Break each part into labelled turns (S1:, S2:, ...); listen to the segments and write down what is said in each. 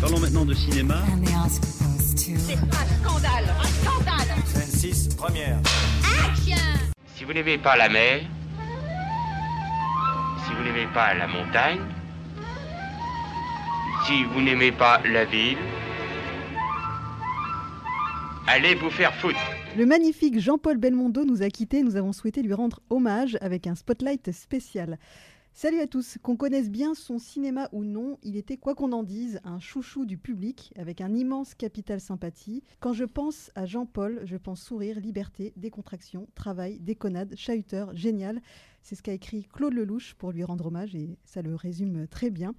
S1: Parlons maintenant de cinéma.
S2: C'est un scandale Un scandale
S3: Scène 6, première.
S4: Si vous n'aimez pas la mer, si vous n'aimez pas la montagne, si vous n'aimez pas la ville, allez vous faire foutre.
S5: Le magnifique Jean-Paul Belmondo nous a quittés. Nous avons souhaité lui rendre hommage avec un spotlight spécial. Salut à tous. Qu'on connaisse bien son cinéma ou non, il était, quoi qu'on en dise, un chouchou du public avec un immense capital sympathie. Quand je pense à Jean-Paul, je pense sourire, liberté, décontraction, travail, déconnade, chahuteur, génial. C'est ce qu'a écrit Claude Lelouch pour lui rendre hommage et ça le résume très bien.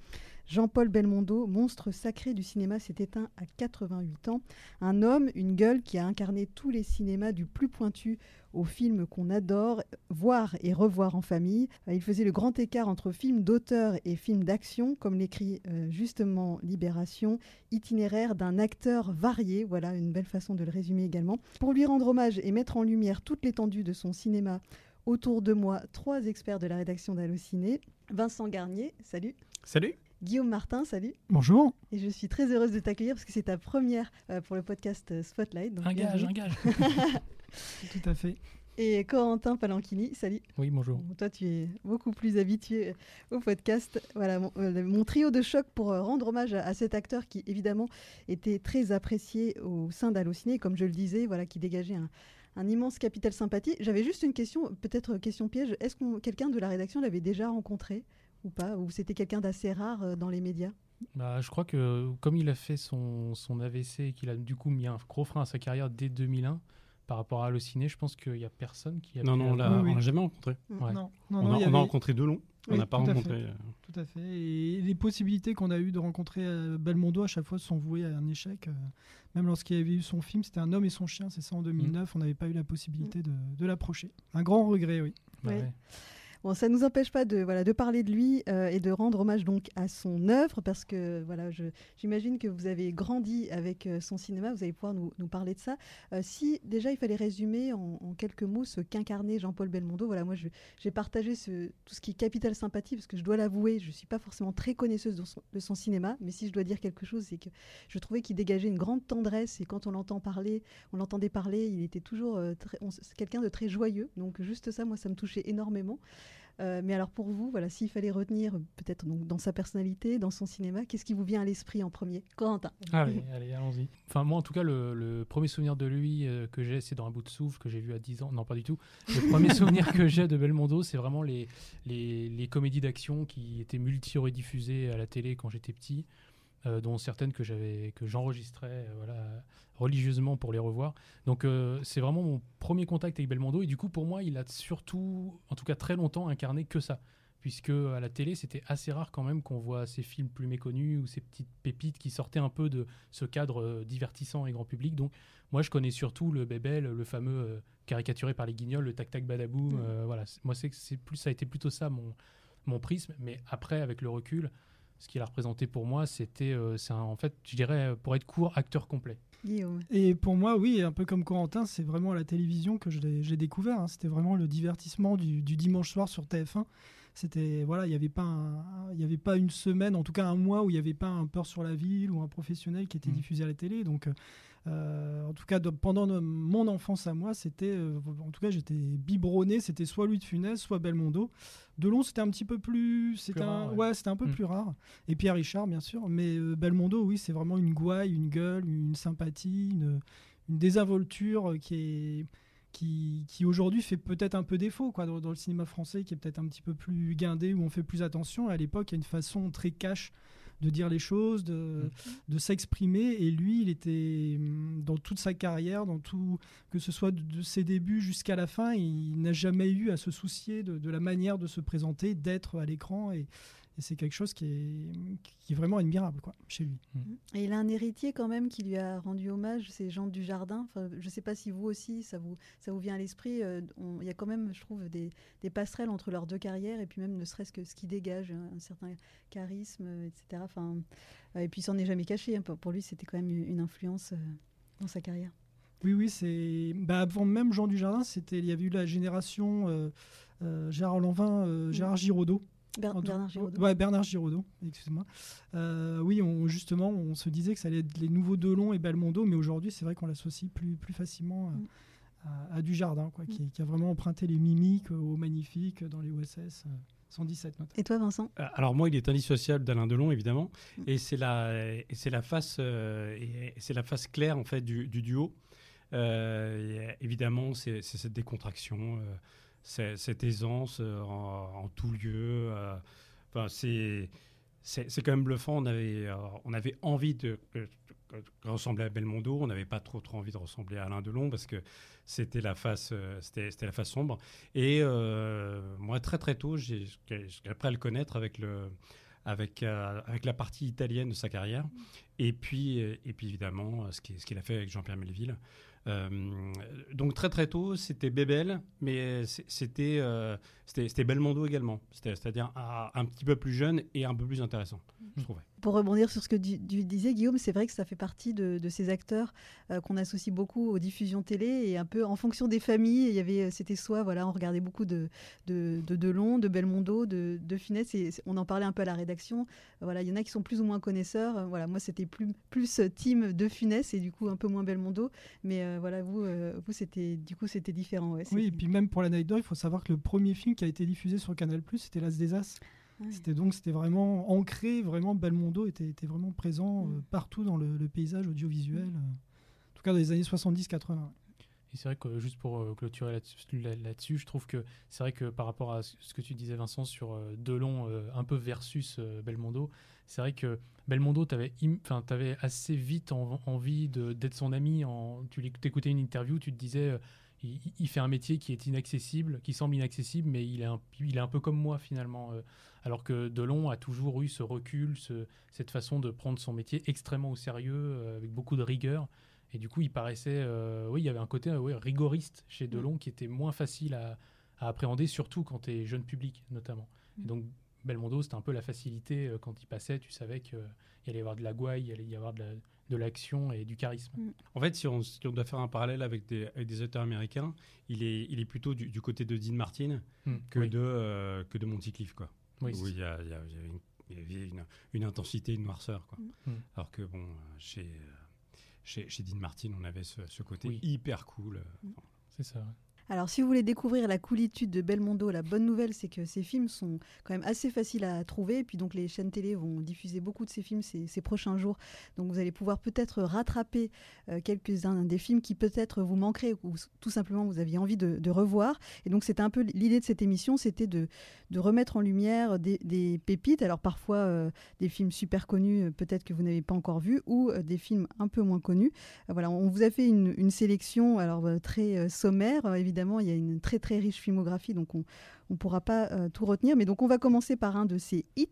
S5: Jean-Paul Belmondo, monstre sacré du cinéma, s'est éteint à 88 ans. Un homme, une gueule qui a incarné tous les cinémas du plus pointu aux films qu'on adore, voir et revoir en famille. Euh, Il faisait le grand écart entre films d'auteur et films d'action, comme l'écrit euh, justement Libération, itinéraire d'un acteur varié, voilà une belle façon de le résumer également. Pour lui rendre hommage et mettre en lumière toute l'étendue de son cinéma, autour de moi, trois experts de la rédaction d'Allociné. Vincent Garnier, salut.
S6: Salut.
S5: Guillaume Martin, salut.
S6: Bonjour.
S5: Et je suis très heureuse de t'accueillir parce que c'est ta première euh, pour le podcast euh, Spotlight. donc
S6: Un gage,
S5: bienvenue.
S6: un gage. Tout à fait.
S5: Et Corentin Palanchini, salut.
S6: Oui, bonjour.
S5: Bon, toi, tu es beaucoup plus habitué au podcast. Voilà, mon, euh, mon trio de choc pour euh, rendre hommage à, à cet acteur qui, évidemment, était très apprécié au sein d'Allociné, comme je le disais, voilà, qui dégageait un, un immense capital sympathie. J'avais juste une question, peut-être question piège. Est-ce que quelqu'un de la rédaction l'avait déjà rencontré? Ou pas Ou c'était quelqu'un d'assez rare euh, dans les médias?
S6: Bah, je crois que comme il a fait son, son AVC et qu'il a du coup mis un gros frein à sa carrière dès 2001 par rapport à Allociné, je pense qu'il n'y a personne qui a
S7: Non, non, on l'a on jamais rencontré.
S6: Ouais.
S8: Non, non,
S7: on a, on rencontré Delon, on
S8: Oui,
S7: n'a pas rencontré.
S8: fait.
S7: euh,
S8: Tout à fait. Et les possibilités qu'on a eues de rencontrer euh, Belmondo à chaque fois se sont vouées à un échec. Même lorsqu'il avait eu son film, c'était Un homme et son chien, c'est ça en 2009, on n'avait pas eu la possibilité de, de l'approcher. Un grand regret, oui.
S6: Bah
S5: Ouais. Ça ne nous empêche pas de, parler de lui euh, et de rendre hommage donc à son œuvre parce que j'imagine que vous avez grandi avec euh, son cinéma, vous allez pouvoir nous, parler de ça. Euh, si déjà il fallait résumer en, quelques mots ce qu'incarnait Jean-Paul Belmondo, moi j'ai partagé tout ce qui est capital sympathie parce que je dois l'avouer, je ne suis pas forcément très connaisseuse de son, cinéma, mais si je dois dire quelque chose, c'est que je trouvais qu'il dégageait une grande tendresse et quand on l'entendait parler, il était toujours quelqu'un de très joyeux, donc juste ça, moi ça me touchait énormément. Euh, mais alors pour vous, voilà, s'il fallait retenir peut-être donc dans sa personnalité, dans son cinéma, qu'est-ce qui vous vient à l'esprit en premier? Corentin.
S6: Allez, allez, allons-y. Enfin, moi, en tout cas, le, le premier souvenir de lui euh, que j'ai, c'est dans un bout de souffle que j'ai vu à 10 ans. Non, pas du tout. Le premier souvenir que j'ai de Belmondo, c'est vraiment les, les, les comédies d'action qui étaient multi-rediffusées à la télé quand j'étais petit, euh, dont certaines que j'avais que j'enregistrais euh, voilà, religieusement pour les revoir. Donc, euh, c'est vraiment mon premier contact avec Belmondo. Et du coup, pour moi, il a surtout, en tout cas très longtemps, incarné que ça puisque à la télé c'était assez rare quand même qu'on voit ces films plus méconnus ou ces petites pépites qui sortaient un peu de ce cadre divertissant et grand public. Donc moi je connais surtout le Bébel, le fameux euh, caricaturé par les Guignols, le tac tac badaboum.
S5: Mm.
S6: euh, voilà, moi c'est c'est plus ça a été plutôt ça mon mon prisme. Mais après avec le recul, ce qu'il a représenté pour moi c'était euh, c'est en fait je dirais pour être court acteur complet.
S5: Guillaume.
S8: Et pour moi, oui, un peu comme Corentin, c'est vraiment à la télévision que je l'ai je l'ai découvert. hein. C'était vraiment le divertissement du, du dimanche soir sur TF1. C'était voilà, il n'y avait pas il y avait pas une semaine, en tout cas un mois où il n'y avait pas un peur sur la ville ou un professionnel qui était
S6: Mhm.
S8: diffusé à la télé. Donc euh, en tout cas, de- pendant mon enfance à moi, c'était, euh, en tout cas, j'étais biberonné. C'était soit Louis de Funès, soit Belmondo. Delon, c'était un petit peu plus, c'était un,
S6: rare, ouais.
S8: ouais, c'était un peu
S6: Mm.
S8: plus rare. Et Pierre Richard, bien sûr. Mais euh, Belmondo, oui, c'est vraiment une gouaille, une gueule, une sympathie, une, une désinvolture euh, qui est qui, qui aujourd'hui fait peut-être un peu défaut quoi, dans, dans le cinéma français, qui est peut-être un petit peu plus guindé, où on fait plus attention. À l'époque, il y a une façon très cash de dire les choses, de, de s'exprimer. Et lui, il était hum, dans toute sa carrière, dans tout, que ce soit de, de ses débuts jusqu'à la fin, il n'a jamais eu à se soucier de, de la manière de se présenter, d'être à l'écran. Et, et c'est quelque chose qui est, qui est vraiment admirable quoi, chez lui.
S5: Et il a un héritier quand même qui lui a rendu hommage, c'est Jean Dujardin. Enfin, je ne sais pas si vous aussi, ça vous, ça vous vient à l'esprit. euh, Il y a quand même, je trouve, des, des passerelles entre leurs deux carrières et puis même ne serait-ce que ce qui dégage un, un certain charisme, euh, etc. Enfin, euh, et puis il s'en est jamais caché. hein. Pour, lui, c'était quand même une influence dans sa carrière.
S8: Oui, oui, c'est. Bah, avant même Jean Dujardin, c'était. Il y avait eu la génération euh, euh, Gérard Lanvin, euh, Gérard Giraudot.
S5: Bernard Giraudot.
S8: Ouais, Bernard Giraudot, excuse-moi. oui, on, justement, on se disait que ça allait être les nouveaux Delon et Belmondo, mais aujourd'hui, c'est vrai qu'on l'associe plus, plus facilement mm. à, du jardin, quoi, qui, qui, a vraiment emprunté les mimiques au magnifique dans les OSS. 117 notes.
S5: Et toi, Vincent?
S1: Euh, Alors moi, il est indissociable d'Alain Delon, évidemment, mm. et c'est la, c'est la face, euh, c'est la face claire en fait du, duo. Euh, évidemment, c'est, cette décontraction, cette aisance en, tout lieu. Enfin, c'est, c'est, quand même bluffant. On avait, on avait envie de, ressembler à Belmondo. On n'avait pas trop, trop envie de ressembler à Alain Delon parce que c'était la face, euh, c'était la face sombre. Et euh, moi, très très tôt, j'ai appris à le connaître avec le, avec, euh, avec la partie italienne de sa carrière. Et puis, et puis évidemment, ce qu'il ce qu'il a fait avec Jean-Pierre Melville. Donc très très tôt, c'était Bébel, mais c'était c'était Belmondo également. C'est-à-dire un, petit peu plus jeune et un peu plus intéressant, je trouvais.
S5: Pour rebondir sur ce que tu, disais, Guillaume, c'est vrai que ça fait partie de, ces acteurs euh, qu'on associe beaucoup aux diffusions télé et un peu en fonction des familles. Il y avait, c'était soit voilà, on regardait beaucoup de de, de Delon, de Belmondo, de, de Funès, et on en parlait un peu à la rédaction. Voilà, il y en a qui sont plus ou moins connaisseurs. Voilà, moi c'était plus plus team de Funès et du coup un peu moins Belmondo. Mais euh, voilà, vous euh, vous c'était du coup c'était différent.
S8: oui, et puis même pour la Night il faut savoir que le premier film qui a été diffusé sur Canal+, c'était L'As des As. C'était donc c'était vraiment ancré, vraiment Belmondo était, était vraiment présent euh, partout dans le, paysage audiovisuel, euh, en tout cas dans les années 70-80.
S6: Et c'est vrai que juste pour euh, clôturer là-dessus, je trouve que c'est vrai que par rapport à ce que tu disais Vincent sur Delon un peu versus Belmondo, c'est vrai que Belmondo, tu avais, avais, assez vite envie d'être son ami. En, tu écoutais une interview, tu te disais il, fait un métier qui est inaccessible, qui semble inaccessible, mais il est un, il est un peu comme moi finalement. Euh, alors que Delon a toujours eu ce recul, cette façon de prendre son métier extrêmement au sérieux, euh, avec beaucoup de rigueur. Et du coup, il paraissait, euh, oui, il y avait un côté rigoriste chez Delon qui était moins facile à, appréhender, surtout quand tu es jeune public notamment. Et mm. donc Belmondo, c'était un peu la facilité quand il passait, tu savais qu'il allait y avoir de la gouaille, il allait y avoir de la, de l'action et du charisme. Mm.
S1: En fait, si on, doit faire un parallèle avec des, des auteurs américains, il est, il est plutôt du, côté de Dean Martin mm. que, de, euh, que de Monty quoi. Oui, où il y, a, il, y avait une, une, intensité, une noirceur. Quoi. Mm. Alors que, bon, chez, euh, chez, chez, Dean Martin, on avait ce, côté hyper cool. Euh,
S6: C'est ça.
S5: Alors, si vous voulez découvrir la coolitude de Belmondo, la bonne nouvelle, c'est que ces films sont quand même assez faciles à trouver. Et puis, donc, les chaînes télé vont diffuser beaucoup de ces films ces, prochains jours. Donc, vous allez pouvoir peut-être rattraper euh, quelques-uns des films qui peut-être vous manqueraient ou tout simplement vous aviez envie de, revoir. Et donc, c'était un peu l'idée de cette émission, c'était de, remettre en lumière des, pépites. Alors, parfois, euh, des films super connus, euh, peut-être que vous n'avez pas encore vus, ou des films un peu moins connus. voilà, on vous a fait une, une sélection alors très sommaire, évidemment évidemment, il y a une très très riche filmographie, donc on ne pourra pas euh, tout retenir. Mais donc on va commencer par un de ces hits.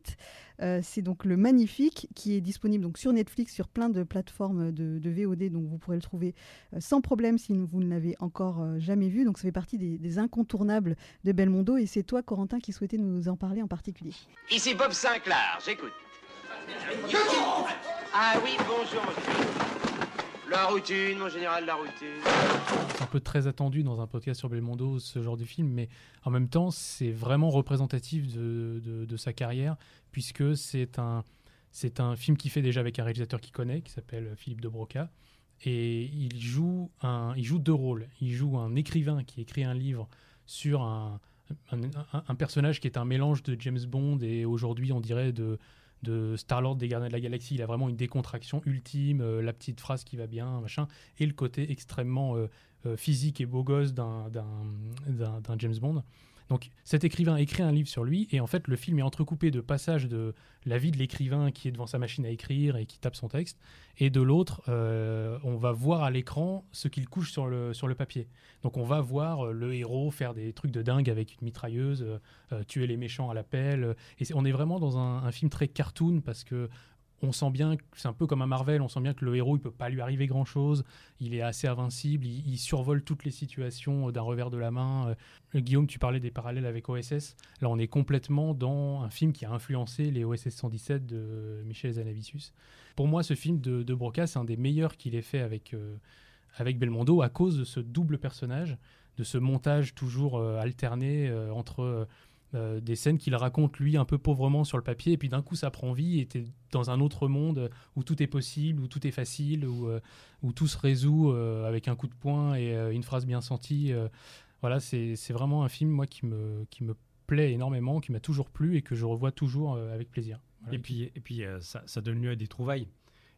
S5: Euh, c'est donc le Magnifique qui est disponible donc sur Netflix, sur plein de plateformes de, VOD, donc vous pourrez le trouver euh, sans problème si vous ne l'avez encore jamais vu. Donc ça fait partie des, incontournables de Belmondo. Et c'est toi, Corentin, qui souhaitais nous en parler en particulier.
S4: Ici Bob Sinclair, j'écoute. Ah oui, bonjour. La routine, mon général, la routine.
S6: C'est un peu très attendu dans un podcast sur Belmondo, ce genre de film, mais en même temps, c'est vraiment représentatif de, de, sa carrière, puisque c'est un, c'est un film qu'il fait déjà avec un réalisateur qu'il connaît, qui s'appelle Philippe de Broca. Et il joue, un, il joue deux rôles. Il joue un écrivain qui écrit un livre sur un, un, un personnage qui est un mélange de James Bond et aujourd'hui, on dirait, de de Star-Lord des Gardiens de la Galaxie. Il a vraiment une décontraction ultime, euh, la petite phrase qui va bien, machin, et le côté extrêmement euh, euh, physique et beau gosse d'un James Bond. Donc cet écrivain écrit un livre sur lui et en fait le film est entrecoupé de passages de la vie de l'écrivain qui est devant sa machine à écrire et qui tape son texte et de l'autre euh, on va voir à l'écran ce qu'il couche sur le, sur le papier. Donc on va voir euh, le héros faire des trucs de dingue avec une mitrailleuse, euh, tuer les méchants à la pelle et on est vraiment dans un, un film très cartoon parce que on sent bien, c'est un peu comme un Marvel, on sent bien que le héros, il peut pas lui arriver grand-chose, il est assez invincible, il, survole toutes les situations euh, d'un revers de la main. Euh, Guillaume, tu parlais des parallèles avec OSS. Là, on est complètement dans un film qui a influencé les OSS 117 de Michel Zanavicius. Pour moi, ce film de, de Broca, c'est un des meilleurs qu'il ait fait avec, euh, avec Belmondo à cause de ce double personnage, de ce montage toujours alterné entre euh, des scènes qu'il raconte lui un peu pauvrement sur le papier, et puis d'un coup ça prend vie, et t'es dans un autre monde où tout est possible, où tout est facile, où, euh, où tout se résout euh, avec un coup de poing et une phrase bien sentie. voilà, c'est vraiment un film moi qui me, qui me plaît énormément, qui m'a toujours plu et que je revois toujours avec plaisir.
S1: Et puis, et puis ça donne lieu à des trouvailles.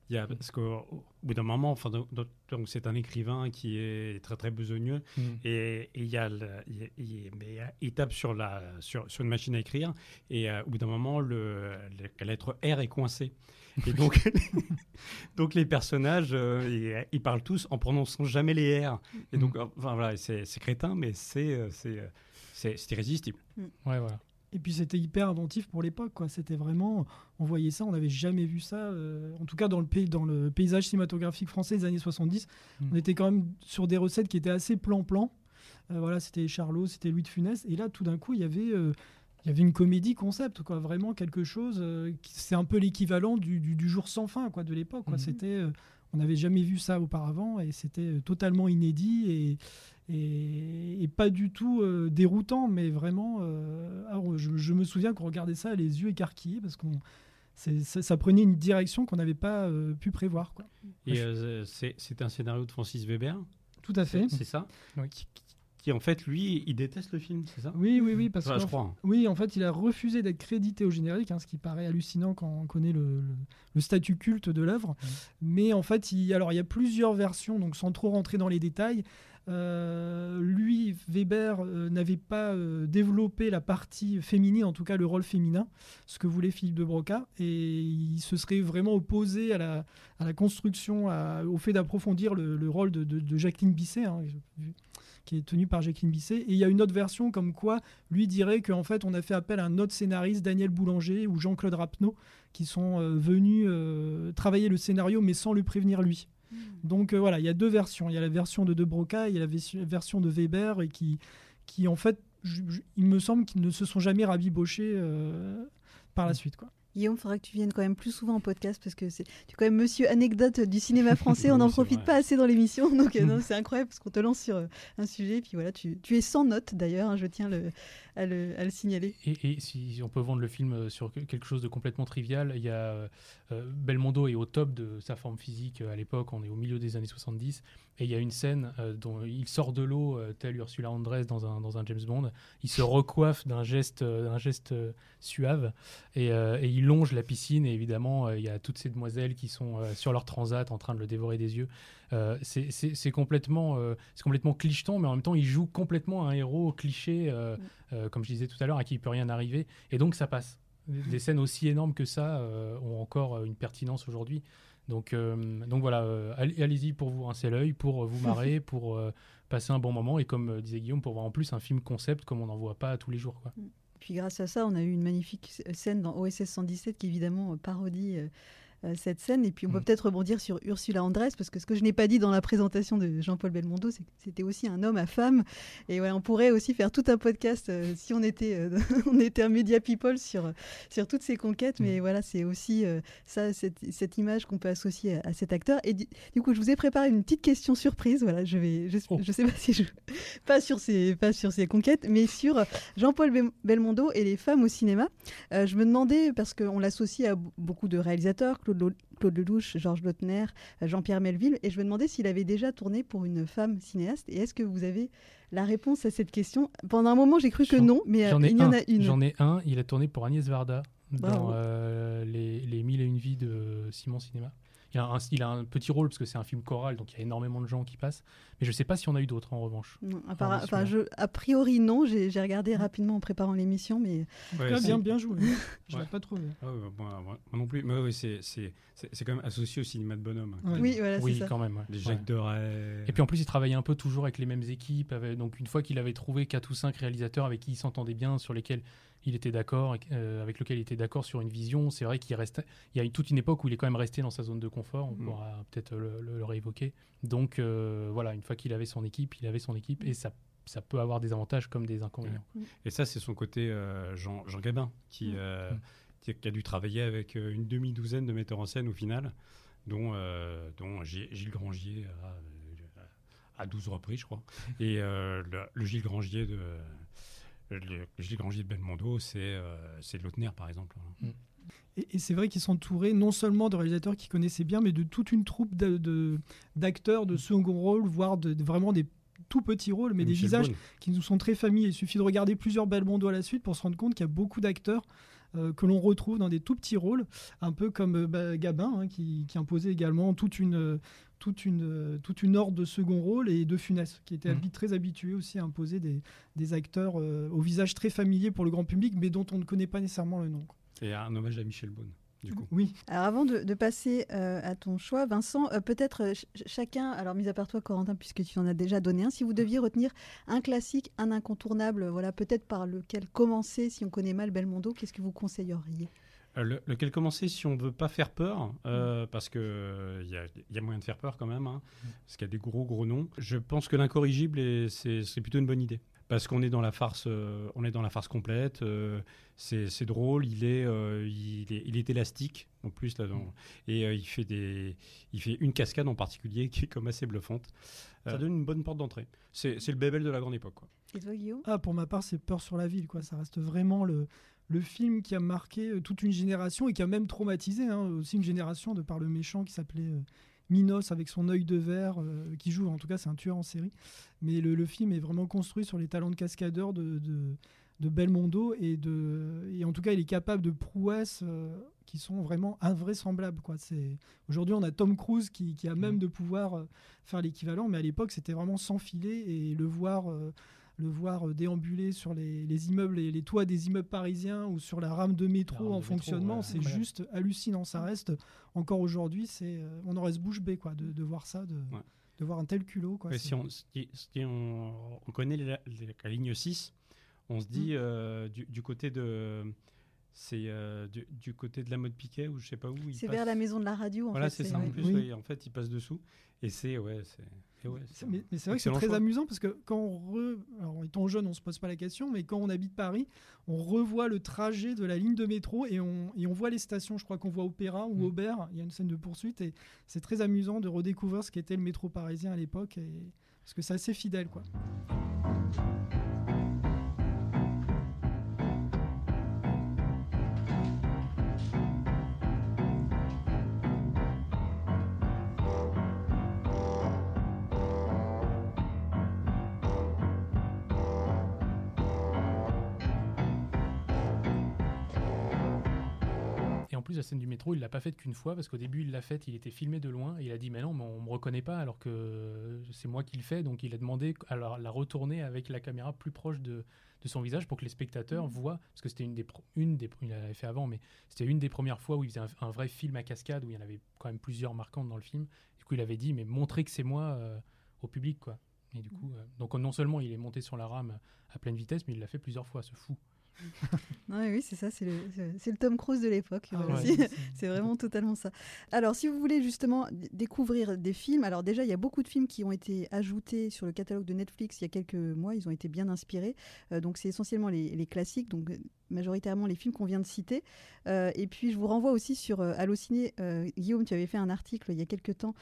S1: Il y a, parce qu'au au bout d'un moment, enfin, donc, c'est un écrivain qui est très très besogneux
S6: Mm.
S1: et, il, y a le- il, il- mais il tape sur, la, sur, sur une machine à écrire et euh, au bout d'un moment, le, le- la lettre R est coincée. Et donc, donc les personnages, euh, ils, ils parlent tous en prononçant jamais les R. Et donc, enfin voilà, c'est crétin, mais c'est euh, c'est euh, c'est c'est irrésistible.
S6: Ouais, voilà.
S8: Et puis c'était hyper inventif pour l'époque, quoi. C'était vraiment, on voyait ça, on n'avait jamais vu ça. euh, en tout cas dans le pays, dans le paysage cinématographique français des années 70,
S6: Mm.
S8: on était quand même sur des recettes qui étaient assez plan-plan. Euh, voilà, c'était Charlot, c'était Louis de Funès, et là tout d'un coup il y avait, euh, il y avait une comédie concept, quoi. Vraiment quelque chose. c'est un peu l'équivalent du, du- du jour sans fin, quoi, de l'époque.
S6: Mhm.
S8: C'était, on n'avait jamais vu ça auparavant, et c'était totalement inédit et et, et pas du tout euh, déroutant, mais vraiment, euh, alors, je, je me souviens qu'on regardait ça les yeux écarquillés parce qu'on c'est- ça, ça prenait une direction qu'on n'avait pas euh, pu prévoir. Quoi.
S1: Et euh, c'est c'est un scénario de Francis Weber,
S8: Tout à fait.
S1: c'est ça?
S6: Oui.
S1: qui, qui, en fait, lui, il déteste le film, c'est ça?
S8: Oui, oui, oui, parce
S1: Enfin,
S8: que
S1: je crois.
S8: oui, en fait, il a refusé d'être crédité au générique, hein, ce qui paraît hallucinant quand on connaît le, le- le statut culte de l'œuvre. Mais en fait, il, alors il y a plusieurs versions, donc sans trop rentrer dans les détails. Euh, lui, Weber, euh, n'avait pas euh, développé la partie féminine, en tout cas le rôle féminin, ce que voulait Philippe de Broca, et il se serait vraiment opposé à la, construction, au fait d'approfondir le, le rôle de, Jacqueline Bisset, hein, qui est tenu par Jacqueline Bisset. Et il y a une autre version comme quoi lui dirait qu'en fait on a fait appel à un autre scénariste, Daniel Boulanger ou Jean-Claude Rapneau, qui sont venus travailler le scénario mais sans le prévenir lui. Donc euh, voilà, il y a deux versions. Il y a la version de De Broca et il y a la version- de Weber et qui, qui en fait, je- je- il me semble qu'ils ne se sont jamais rabibochés euh, par la suite. Quoi.
S5: Guillaume, il faudra que tu viennes quand même plus souvent en podcast parce que c'est tu es quand même monsieur anecdote du cinéma français. on n'en profite
S1: vrai.
S5: pas assez dans l'émission. Donc euh, non, c'est incroyable parce qu'on te lance sur euh, un sujet. Puis voilà, tu, tu es sans note d'ailleurs. hein, je tiens le- à, le, à le signaler.
S6: Et, et si on peut vendre le film euh, sur que- quelque chose de complètement trivial, il y a euh, Belmondo est au top de sa forme physique à l'époque, on est au milieu des années 70, et il y a une scène euh, dont il sort de l'eau, euh, tel Ursula Andress dans un, dans un James Bond, il se recoiffe d'un geste, d'un geste suave, et, et il longe la piscine, et évidemment, euh, il y a toutes ces demoiselles qui sont euh, sur leur transat en train de le dévorer des yeux. Euh, c'est- complètement, c'est complètement clicheton, mais en même temps, il joue complètement un héros cliché, euh, comme je disais tout à l'heure, à qui il peut rien arriver, et donc ça passe. Des scènes aussi énormes que ça ont encore une pertinence aujourd'hui. Donc, euh, donc voilà, euh, allez- allez-y pour vous rincer l'œil, pour vous marrer, pour euh, passer un bon moment, et comme disait Guillaume, pour voir en plus un film concept comme on n'en voit pas tous les jours. Quoi.
S5: Puis grâce à ça, on a eu une magnifique scène dans OSS 117 qui évidemment euh, parodie euh, cette scène. Et puis on peut
S6: Mm.
S5: peut-être rebondir sur Ursula Andress parce que ce que je n'ai pas dit dans la présentation de Jean-Paul Belmondo, c'est que c'était aussi un homme à femme. Et ouais, on pourrait aussi faire tout un podcast euh, si on était, euh, on était un media people sur, sur toutes ces conquêtes. Mais voilà, c'est aussi ça, cette, cette image qu'on peut associer à, à cet acteur. Et du, du coup, je vous ai préparé une petite question surprise. Voilà, je vais, je,
S6: Oh.
S5: je sais pas si je, pas sur ces, pas sur ces conquêtes, mais sur Jean-Paul Bel- Belmondo et les femmes au cinéma. Je me demandais, parce qu'on l'associe à beaucoup de réalisateurs, Claude, Claude Lelouch, Georges Lautner, Jean-Pierre Melville, et je me demandais s'il avait déjà tourné pour une femme cinéaste. Et est-ce que vous avez la réponse à cette question? Pendant un moment, j'ai cru que non, mais euh,
S6: J'en ai
S5: il y en
S6: un.
S5: a une.
S6: J'en ai un. Il a tourné pour Agnès Varda dans euh, les, les Mille et une vies de Simon Cinéma. Il a, un, il a un petit rôle parce que c'est un film choral, donc il y a énormément de gens qui passent. Mais je sais pas si on a eu d'autres en revanche.
S5: Non, enfin, je, a priori, non. J'ai regardé rapidement en préparant l'émission, mais
S1: Ouais,
S8: cas, bien, bien joué. Je
S1: Ouais.
S8: l'ai pas trouvé.
S1: Ah ouais, moi, non plus. Mais oui, c'est quand même associé au cinéma de bonhomme. hein,
S5: oui, voilà,
S6: oui,
S5: ça.
S6: quand même. ouais.
S1: Les
S6: Ouais.
S1: Jacques Deray.
S6: Et puis en plus, il travaillait un peu toujours avec les mêmes équipes. avec- donc une fois qu'il avait trouvé quatre ou cinq réalisateurs avec qui il s'entendait bien, sur lesquels il était d'accord, euh, avec lesquels il était d'accord sur une vision, c'est vrai qu'il reste. Il y a toute une époque où il est quand même resté dans sa zone de confort. On
S1: Mm.
S6: pourra peut-être le, le- le réévoquer. Donc euh, voilà, une fois qu'il avait son équipe, il avait son équipe et ça, ça peut avoir des avantages comme des inconvénients.
S1: Et ça, c'est son côté euh, Jean, Jean Gabin, qui,
S5: Mm.
S1: qui, a dû travailler avec une demi-douzaine de metteurs en scène au final, dont, dont Gi- Gilles Grangier euh, à 12 reprises, je crois. Et le, le Gilles Grangier de, le, le Gilles Grangier de Belmondo, c'est euh, Lautner, par exemple.
S8: Et, et c'est vrai qu'ils sont entourés non seulement de réalisateurs qu'ils connaissaient bien, mais de toute une troupe de- de- d'acteurs de, second rôle, voire de, de vraiment des tout petits rôles, mais des visages qui nous sont très familiers. Il suffit de regarder plusieurs Belmondo à la suite pour se rendre compte qu'il y a beaucoup d'acteurs euh, que l'on retrouve dans des tout petits rôles, un peu comme euh, bah, Gabin, hein, qui, qui imposait également toute une, toute, une, toute une horde de second rôle, et De Funès, qui était
S1: Mhm.
S8: très habitué aussi à imposer des, des acteurs euh, au visage très familier pour le grand public, mais dont on ne connaît pas nécessairement le nom.
S1: Et un hommage à Michel Beaune, du coup.
S8: Oui.
S5: Alors avant de, de passer euh, à ton choix, Vincent, euh, peut-être ch- chacun, alors mis à part toi Corentin, puisque tu en as déjà donné un, si vous deviez retenir un classique, un incontournable, voilà, peut-être par lequel commencer si on connaît mal Belmondo, qu'est-ce que vous conseilleriez?
S1: Le- lequel commencer si on veut pas faire peur, euh, parce que euh, il y, a, y a moyen de faire peur quand même, hein, parce qu'il y a des gros gros noms. Je pense que l'incorrigible est- c'est plutôt une bonne idée, parce qu'on est dans la farce, euh, on est dans la farce complète. euh, c'est drôle, il est, euh, il est, il est élastique en plus là dedans et euh, il fait des, il fait une cascade en particulier qui est comme assez bluffante. Euh, ça donne une bonne porte d'entrée. C'est c'est le bébel de la grande époque. Quoi.
S5: Et toi Guillaume?
S8: Ah, pour ma part, c'est Peur sur la ville. Quoi. Ça reste vraiment le, le film qui a marqué euh, toute une génération et qui a même traumatisé hein, aussi une génération de par le méchant qui s'appelait euh, Minos avec son œil de verre, euh, qui joue, en tout cas, c'est un tueur en série. Mais le, le film est vraiment construit sur les talents de cascadeur de, de, de Belmondo et, de, et en tout cas, il est capable de prouesses euh, qui sont vraiment invraisemblables. Quoi. C'est, aujourd'hui, on a Tom Cruise qui, qui a même de pouvoir euh, faire l'équivalent, mais à l'époque, c'était vraiment sans filet et le voir. Le voir euh, déambuler sur les, les immeubles et les toits des immeubles parisiens ou sur la rame de métro
S6: rame
S8: en fonctionnement,
S6: ouais,
S8: c'est juste hallucinant. Ça reste encore aujourd'hui, c'est euh, on en reste bouche bée quoi de, de voir ça, de,
S1: Ouais.
S8: de voir un tel culot quoi.
S1: Si on, si- si on, on connaît la, la- la ligne 6, on se
S8: Mm.
S1: dit euh, du, du côté de c'est euh, du, du côté de la mode Piquet ou je sais pas où il
S5: C'est
S1: passe.
S5: vers la maison de la radio en
S1: voilà
S5: fait.
S1: c'est ça en plus
S8: Oui.
S1: en fait il passe dessous et c'est ouais c'est ouais,
S8: Mais, mais c'est vrai que c'est très
S1: choix.
S8: amusant parce que quand on re... Alors, étant jeune, on se pose pas la question, mais quand on habite Paris, on revoit le trajet de la ligne de métro et on, et on voit les stations. Je crois qu'on voit Opéra ou
S6: Mm.
S8: Aubert. Il y a une scène de poursuite et c'est très amusant de redécouvrir ce qu'était le métro parisien à l'époque et... parce que c'est assez fidèle quoi.
S6: Plus, la scène du métro, il l'a pas faite qu'une fois parce qu'au début, il l'a faite, il était filmé de loin et il a dit Mais non, mais on me reconnaît pas alors que c'est moi qui le fais. Donc il a demandé à la, la retourner avec la caméra plus proche de, de son visage pour que les spectateurs voient. Parce que c'était une des, une des. Il l'avait fait avant, mais c'était une des premières fois où il faisait un, un vrai film à cascade où il y en avait quand même plusieurs marquantes dans le film. Du coup, il avait dit Mais montrez que c'est moi euh, au public, quoi. Et du coup, euh, donc non seulement il est monté sur la rame à pleine vitesse, mais il l'a fait plusieurs fois, ce fou.
S5: Non, oui, c'est ça, c'est le, Tom Cruise de l'époque.
S8: Ah ouais,
S5: Si-
S8: c'est-
S5: vraiment totalement ça. Alors, si vous voulez justement découvrir des films, alors déjà, il y a beaucoup de films qui ont été ajoutés sur le catalogue de Netflix il y a quelques mois. Ils ont été bien inspirés. Euh, donc, c'est essentiellement les, les classiques, donc euh, majoritairement les films qu'on vient de citer. Euh, et puis, je vous renvoie aussi sur euh, Allociné. Euh, Guillaume, tu avais fait un article il y a quelques temps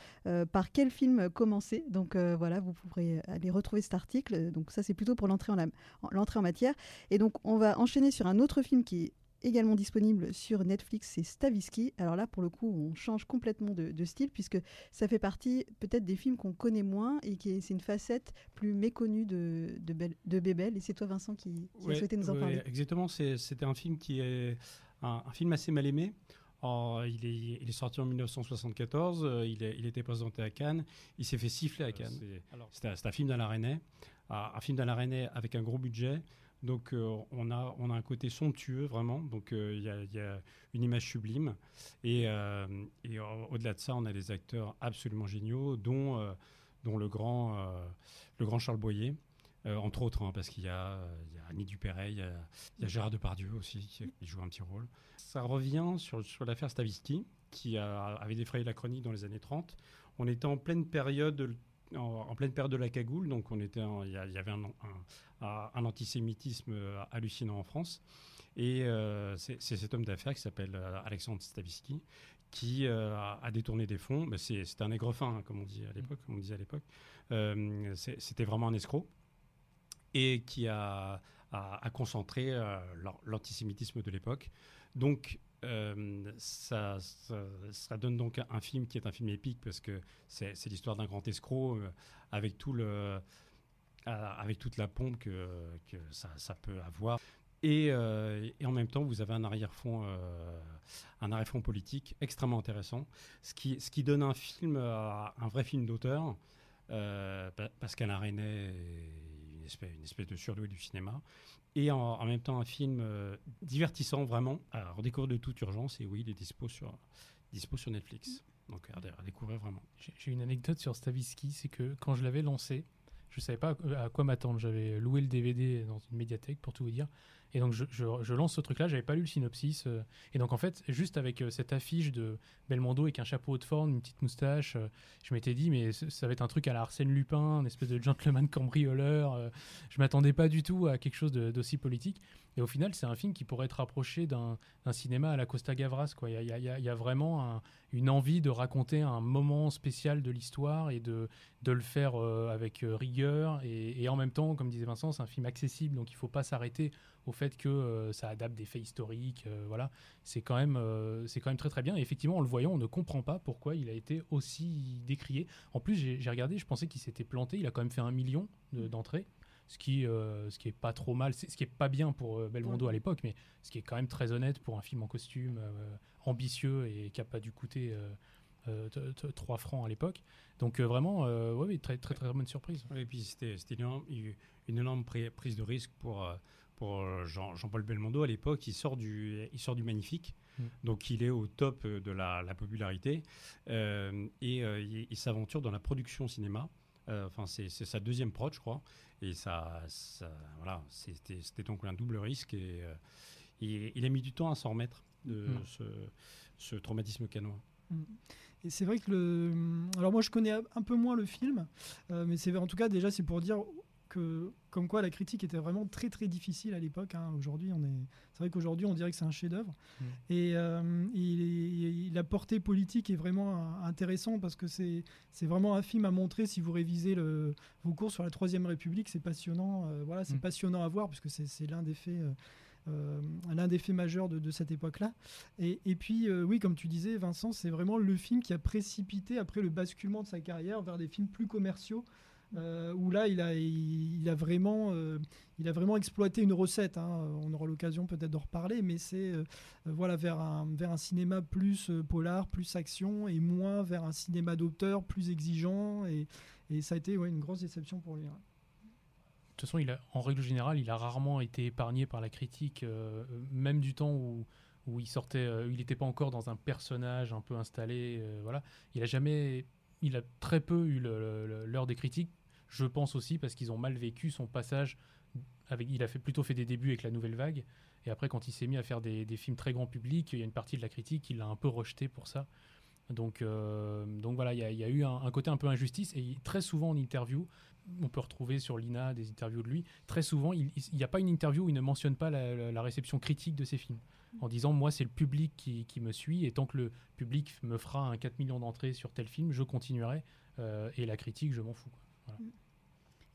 S5: par quel film commencer. Donc, voilà, vous pourrez aller retrouver cet article. Donc, ça, c'est plutôt pour l'entrée en, en matière. Et donc, on va enchaîner sur un autre film qui est également disponible sur Netflix, c'est Stavisky. Alors là, pour le coup, on change complètement de, de style puisque ça fait partie peut-être des films qu'on connaît moins et qui est- c'est une facette plus méconnue de, de, Bel- de Bébel. Et c'est toi, Vincent, qui, qui a
S1: Ouais,
S5: souhaité nous en
S1: ouais,
S5: parler.
S1: Exactement, c'était un film qui est un, un film assez mal aimé. Oh, il, est, il est sorti en 1974, euh, il, est- il était présenté à Cannes, il s'est fait siffler à Cannes. C'est un, film d'Alain Resnais, un, un film d'Alain Resnais avec un gros budget. Donc euh, on, a, on a un côté somptueux vraiment, donc euh, il y, a, une image sublime. Et, euh, au-delà de ça, on a des acteurs absolument géniaux, dont, dont le, grand, le grand Charles Boyer. Entre autres, hein, parce qu'il y a, Annie Dupéret, il y a, Gérard Depardieu aussi qui, joue un petit rôle. Ça revient sur, l'affaire Stavisky, qui avait défrayé la chronique dans les années 30. On était en pleine période, en, pleine période de la cagoule, donc on était il y, avait un- un- antisémitisme euh, hallucinant en France. Et euh, c'est cet homme d'affaires qui s'appelle euh, Alexandre Stavisky qui a- détourné des fonds. Mais c'est un aigrefin, hein, comme on dit à l'époque, on disait à l'époque. C'était vraiment un escroc et qui a, l'an- l'antisémitisme de l'époque. Donc, ça, donne donc un film qui est un film épique parce que c'est l'histoire d'un grand escroc avec tout le, avec toute la pompe que, ça, peut avoir. Et, euh, et en même temps, vous avez un arrière-fond, euh, politique extrêmement intéressant, ce qui, donne un film, un vrai film d'auteur. Euh, Pa- Pascal Arenet est une espèce, une espèce de surdoué du cinéma. Et en, même temps, un film euh, divertissant, vraiment, à redécouvrir de toute urgence. Et oui, il est dispo sur, Netflix. Donc à, à découvrir vraiment.
S6: J'ai une anecdote sur Stavisky, c'est que quand je l'avais lancé, je savais pas à quoi m'attendre. J'avais loué le DVD dans une médiathèque pour tout vous dire. Et donc je, lance ce truc-là, j'avais pas lu le synopsis. euh, et donc en fait, juste avec euh, cette affiche de Belmondo avec un chapeau haute forme, une petite moustache, euh, je m'étais dit, mais ça va être un truc à la Arsène Lupin, un espèce de gentleman cambrioleur. je m'attendais pas du tout à quelque chose de- d'aussi politique. Et au final, c'est un film qui pourrait être rapproché d'un cinéma à la Costa Gavras. Il y a, vraiment un- une envie de raconter un moment spécial de l'histoire et de, de le faire avec rigueur. Et, et en même temps, comme disait Vincent, c'est un film accessible, donc il faut pas s'arrêter au fait que euh, ça adapte des faits historiques. euh, voilà, c'est quand, même, euh, c'est quand même très très bien. Et effectivement, en le voyant, on ne comprend pas pourquoi il a été aussi décrié. En plus, j'ai regardé, je pensais qu'il s'était planté. Il a quand même fait un million de- d'entrées. Ce qui, euh, ce qui est pas trop mal, c'est- ce qui est pas bien pour euh, Belmondo
S5: Ouais.
S6: à l'époque, mais ce qui est quand même très honnête pour un film en costume euh, ambitieux et qui a pas dû coûter euh, euh, t- t- 3 francs à l'époque. Donc euh, vraiment, euh, ouais, ouais, très, très très bonne surprise.
S1: Et puis c'était c'était une, énorme- une énorme pri- prise de risque pour, pour euh, Jean- Jean-Paul Belmondo à l'époque. Il sort du, il sort du Magnifique,
S6: Mm.
S1: donc il est au top euh, de la, la popularité euh, et euh, il, il s'aventure dans la production cinéma. Euh, Enfin, c'est sa deuxième prod, je crois, et ça, ça- voilà, c'était donc un double risque et il, a mis du temps à s'en remettre de
S6: Mm.
S1: ce, ce traumatisme canois.
S8: Et c'est vrai que le. Alors moi je connais un peu moins le film, mais c'est en tout cas déjà c'est pour dire que comme quoi la critique était vraiment très très difficile à l'époque. hein. Aujourd'hui on est. C'est vrai qu'aujourd'hui on dirait que c'est un chef-d'œuvre.
S6: Mm.
S8: Et euh, il la portée politique est vraiment euh, intéressant parce que c'est c'est vraiment un film à montrer si vous révisez le, vos cours sur la Troisième République. C'est passionnant. euh, voilà, c'est
S6: Mm.
S8: passionnant à voir parce que c'est l'un des faits. euh, l'un des faits majeurs de, de cette époque-là. Et, et puis, euh, oui, comme tu disais, Vincent, c'est vraiment le film qui a précipité après le basculement de sa carrière vers des films plus commerciaux. Euh, où là, il a, vraiment, euh, il a vraiment exploité une recette. hein. On aura l'occasion peut-être d'en reparler, mais c'est euh, voilà vers un, vers un cinéma plus polar, plus action, et moins vers un cinéma d'auteur plus exigeant. Et, ça a été ouais, une grosse déception pour lui.
S6: De toute façon, en règle générale, il a rarement été épargné par la critique, même du temps où, où il sortait, il n'était pas encore dans un personnage un peu installé. voilà, il a jamais, il a très peu eu l'heure des critiques. Je pense aussi parce qu'ils ont mal vécu son passage. Avec, il a plutôt fait des débuts avec la nouvelle vague, et après, quand il s'est mis à faire des, films très grand public, il y a une partie de la critique qui l'a un peu rejeté pour ça. Donc, euh, voilà, il y, a- eu un, côté un peu injustice, et très souvent en interview, on peut retrouver sur l'INA des interviews de lui. Très souvent, il n'y a pas une interview où il ne mentionne pas la réception critique de ses films. En disant, moi, c'est le public qui, me suit, et tant que le public me fera un 4 millions d'entrées sur tel film, je continuerai. euh, et la critique, je m'en fous. quoi.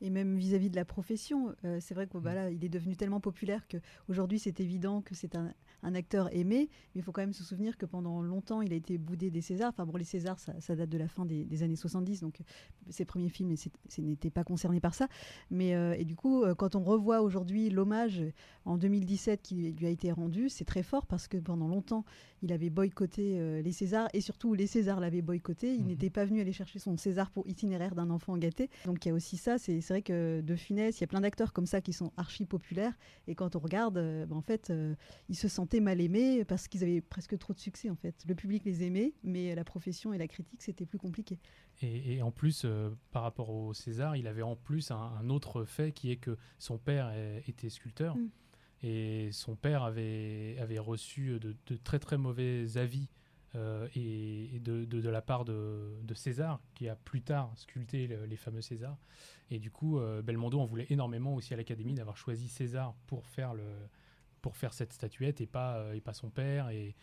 S5: Et même vis-à-vis de la profession, euh, c'est vrai que
S6: Mm.
S5: bah, là, il est devenu tellement populaire qu'aujourd'hui, c'est évident que c'est un, un acteur aimé. Mais il faut quand même se souvenir que pendant longtemps, il a été boudé des Césars. Enfin bon, les Césars, ça, ça date de la fin des, des années 70, donc euh, ses premiers films n'étaient pas concernés par ça. Mais euh, et du coup, quand on revoit aujourd'hui l'hommage en 2017 qui lui a été rendu, c'est très fort parce que pendant longtemps, il avait boycotté euh, les Césars et surtout les Césars l'avaient boycotté. Il
S6: Mhm.
S5: n'était pas venu aller chercher son César pour itinéraire d'un enfant gâté. Donc il y a aussi ça. C'est c'est vrai que De Funès, il y a plein d'acteurs comme ça qui sont archi populaires. Et quand on regarde, euh, ben, en fait, euh, ils se sentaient mal aimés parce qu'ils avaient presque trop de succès. En fait, le public les aimait, mais la profession et la critique c'était plus compliqué.
S6: Et, et en plus, euh, par rapport au César, il avait en plus un, un autre fait qui est que son père était sculpteur.
S5: Mm.
S6: Et son père avait, avait reçu de, de très très mauvais avis euh, et, et de, de- de la part de, de César, qui a plus tard sculpté le- les fameux Césars. Et du coup, euh, Belmondo en voulait énormément aussi à l'Académie d'avoir choisi César pour faire, le, pour faire cette statuette et pas, euh, et pas son père. Et,